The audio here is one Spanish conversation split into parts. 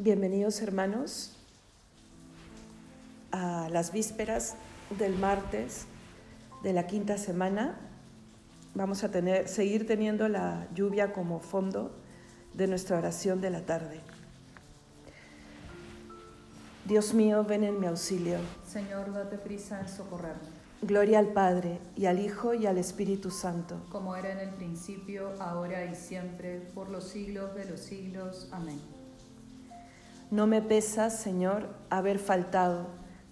Bienvenidos hermanos a las vísperas del martes de la quinta semana. Vamos a tener, seguir teniendo la lluvia como fondo de nuestra oración de la tarde. Dios mío, ven en mi auxilio. Señor, date prisa en socorrerme. Gloria al Padre, y al Hijo, y al Espíritu Santo. Como era en el principio, ahora y siempre, por los siglos de los siglos. Amén. No me pesa, Señor, haber faltado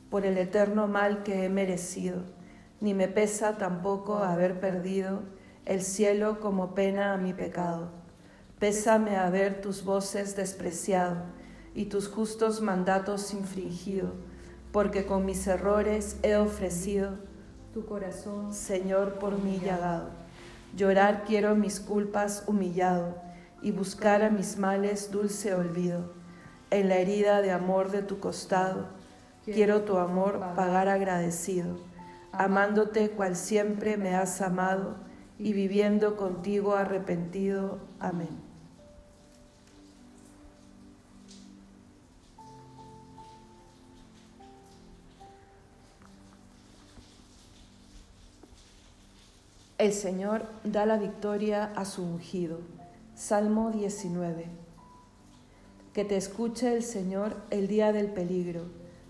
por el eterno mal que he merecido, ni me pesa tampoco haber perdido el cielo como pena a mi pecado. Pésame haber tus voces despreciado y tus justos mandatos infringido, porque con mis errores he ofrecido tu corazón, Señor, por mí llagado. Llorar quiero mis culpas humillado y buscar a mis males dulce olvido. En la herida de amor de tu costado, quiero tu amor pagar agradecido, amándote cual siempre me has amado y viviendo contigo arrepentido. Amén. El Señor da la victoria a su ungido. Salmo 19. Que te escuche el Señor el día del peligro,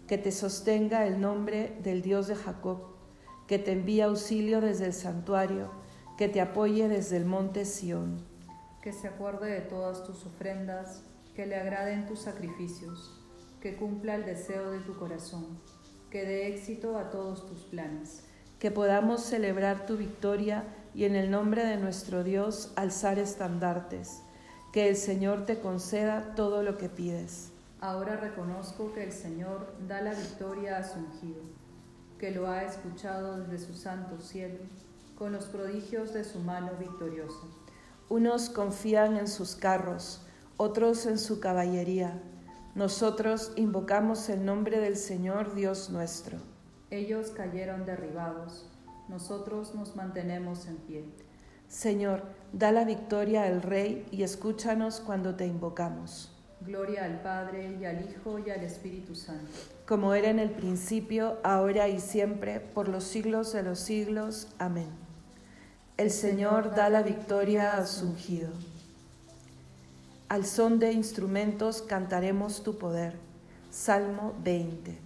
que te sostenga el nombre del Dios de Jacob, que te envíe auxilio desde el santuario, que te apoye desde el monte Sión. Que se acuerde de todas tus ofrendas, que le agraden tus sacrificios, que cumpla el deseo de tu corazón, que dé éxito a todos tus planes que podamos celebrar tu victoria y en el nombre de nuestro Dios alzar estandartes. Que el Señor te conceda todo lo que pides. Ahora reconozco que el Señor da la victoria a su ungido, que lo ha escuchado desde su santo cielo, con los prodigios de su mano victoriosa. Unos confían en sus carros, otros en su caballería. Nosotros invocamos el nombre del Señor Dios nuestro. Ellos cayeron derribados, nosotros nos mantenemos en pie. Señor, da la victoria al Rey y escúchanos cuando te invocamos. Gloria al Padre y al Hijo y al Espíritu Santo. Como era en el principio, ahora y siempre, por los siglos de los siglos. Amén. El Señor da la victoria a su ungido. Al son de instrumentos cantaremos tu poder. Salmo 20.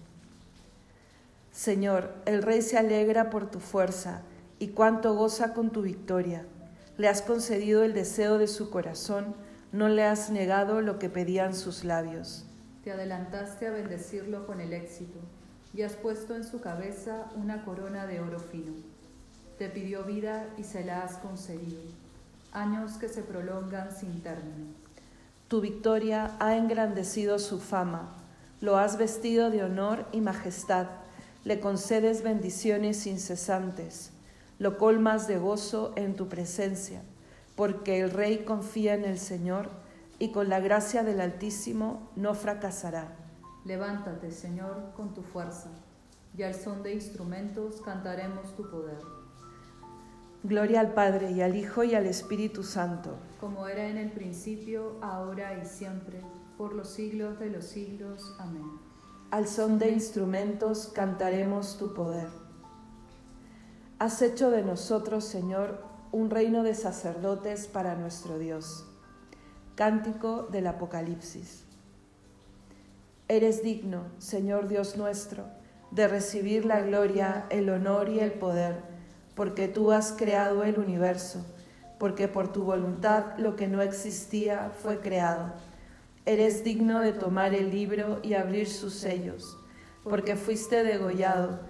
Señor, el Rey se alegra por tu fuerza y cuánto goza con tu victoria. Le has concedido el deseo de su corazón, no le has negado lo que pedían sus labios. Te adelantaste a bendecirlo con el éxito y has puesto en su cabeza una corona de oro fino. Te pidió vida y se la has concedido, años que se prolongan sin término. Tu victoria ha engrandecido su fama, lo has vestido de honor y majestad le concedes bendiciones incesantes, lo colmas de gozo en tu presencia, porque el Rey confía en el Señor y con la gracia del Altísimo no fracasará. Levántate, Señor, con tu fuerza, y al son de instrumentos cantaremos tu poder. Gloria al Padre y al Hijo y al Espíritu Santo. Como era en el principio, ahora y siempre, por los siglos de los siglos. Amén. Al son de instrumentos cantaremos tu poder. Has hecho de nosotros, Señor, un reino de sacerdotes para nuestro Dios. Cántico del Apocalipsis. Eres digno, Señor Dios nuestro, de recibir la gloria, el honor y el poder, porque tú has creado el universo, porque por tu voluntad lo que no existía fue creado Eres digno de tomar el libro y abrir sus sellos, porque fuiste degollado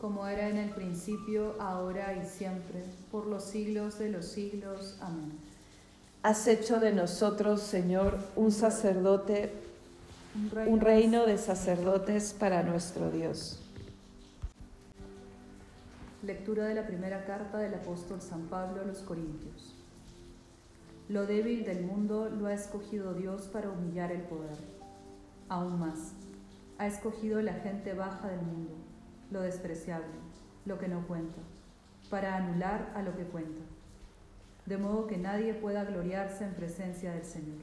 Como era en el principio, ahora y siempre, por los siglos de los siglos. Amén. Has hecho de nosotros, Señor, un sacerdote un reino de sacerdotes para nuestro Dios. Lectura de la primera carta del apóstol San Pablo a los Corintios. Lo débil del mundo lo ha escogido Dios para humillar el poder. Aún más, ha escogido la gente baja del mundo, lo despreciable, lo que no cuenta, para anular a lo que cuenta, de modo que nadie pueda gloriarse en presencia del Señor.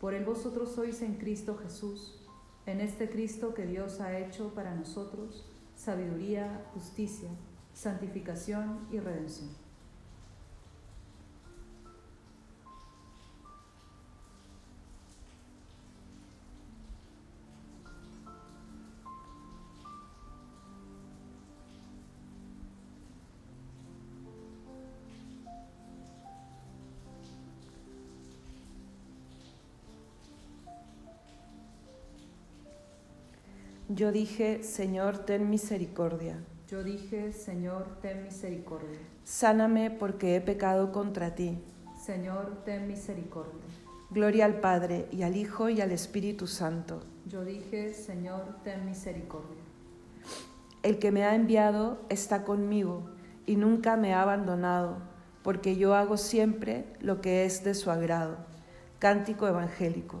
Por él vosotros sois en Cristo Jesús, en este Cristo que Dios ha hecho para nosotros sabiduría, justicia, santificación y redención. Yo dije, Señor, ten misericordia. Yo dije, Señor, ten misericordia. Sáname porque he pecado contra ti. Señor, ten misericordia. Gloria al Padre, y al Hijo, y al Espíritu Santo. Yo dije, Señor, ten misericordia. El que me ha enviado está conmigo, y nunca me ha abandonado, porque yo hago siempre lo que es de su agrado. Cántico Evangélico.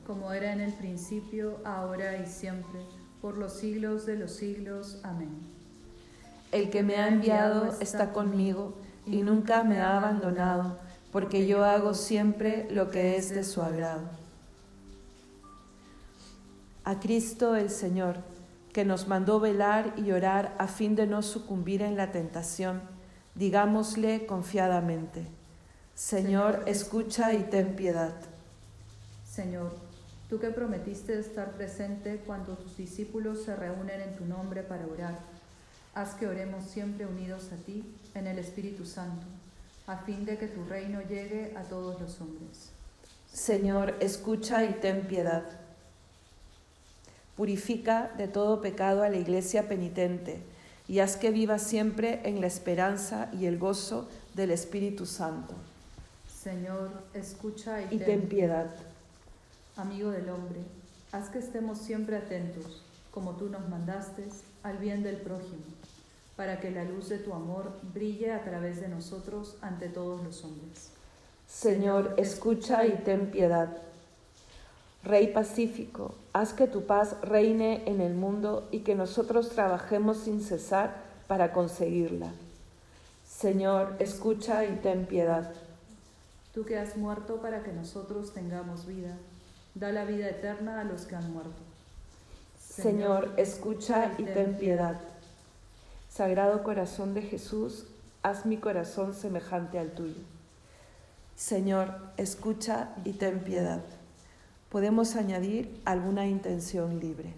como era en el principio, ahora y siempre, por los siglos de los siglos. Amén. El que me ha enviado está conmigo y nunca me ha abandonado, porque yo hago siempre lo que es de su agrado. A Cristo el Señor, que nos mandó velar y orar a fin de no sucumbir en la tentación, digámosle confiadamente, Señor, escucha y ten piedad. Señor, Tú que prometiste estar presente cuando tus discípulos se reúnen en tu nombre para orar, haz que oremos siempre unidos a ti en el Espíritu Santo, a fin de que tu reino llegue a todos los hombres. Señor, escucha y ten piedad. Purifica de todo pecado a la iglesia penitente y haz que viva siempre en la esperanza y el gozo del Espíritu Santo. Señor, escucha y, ten piedad amigo del hombre, haz que estemos siempre atentos, como tú nos mandaste, al bien del prójimo, para que la luz de tu amor brille a través de nosotros ante todos los hombres. Señor, escucha y ten piedad. Rey pacífico, haz que tu paz reine en el mundo y que nosotros trabajemos sin cesar para conseguirla. Señor, escucha y ten piedad. Tú que has muerto para que nosotros tengamos vida da la vida eterna a los que han muerto. Señor, escucha y ten piedad. Sagrado corazón de Jesús, haz mi corazón semejante al tuyo. Señor, escucha y ten piedad. Podemos añadir alguna intención libre.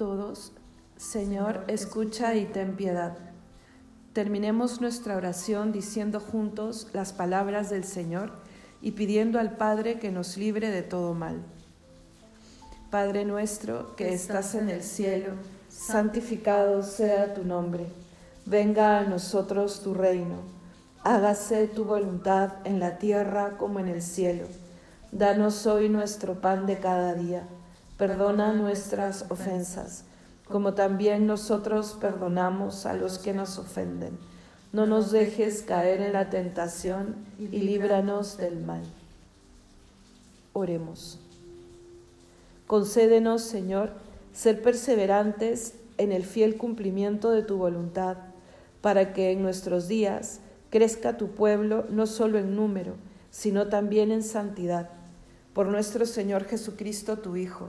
Todos, Señor, escucha y ten piedad. Terminemos nuestra oración diciendo juntos las palabras del Señor y pidiendo al Padre que nos libre de todo mal. Padre nuestro que estás en el cielo, santificado sea tu nombre. Venga a nosotros tu reino. Hágase tu voluntad en la tierra como en el cielo. Danos hoy nuestro pan de cada día. Perdona nuestras ofensas, como también nosotros perdonamos a los que nos ofenden. No nos dejes caer en la tentación y líbranos del mal. Oremos. Concédenos, Señor, ser perseverantes en el fiel cumplimiento de tu voluntad, para que en nuestros días crezca tu pueblo no solo en número, sino también en santidad. Por nuestro Señor Jesucristo, tu Hijo,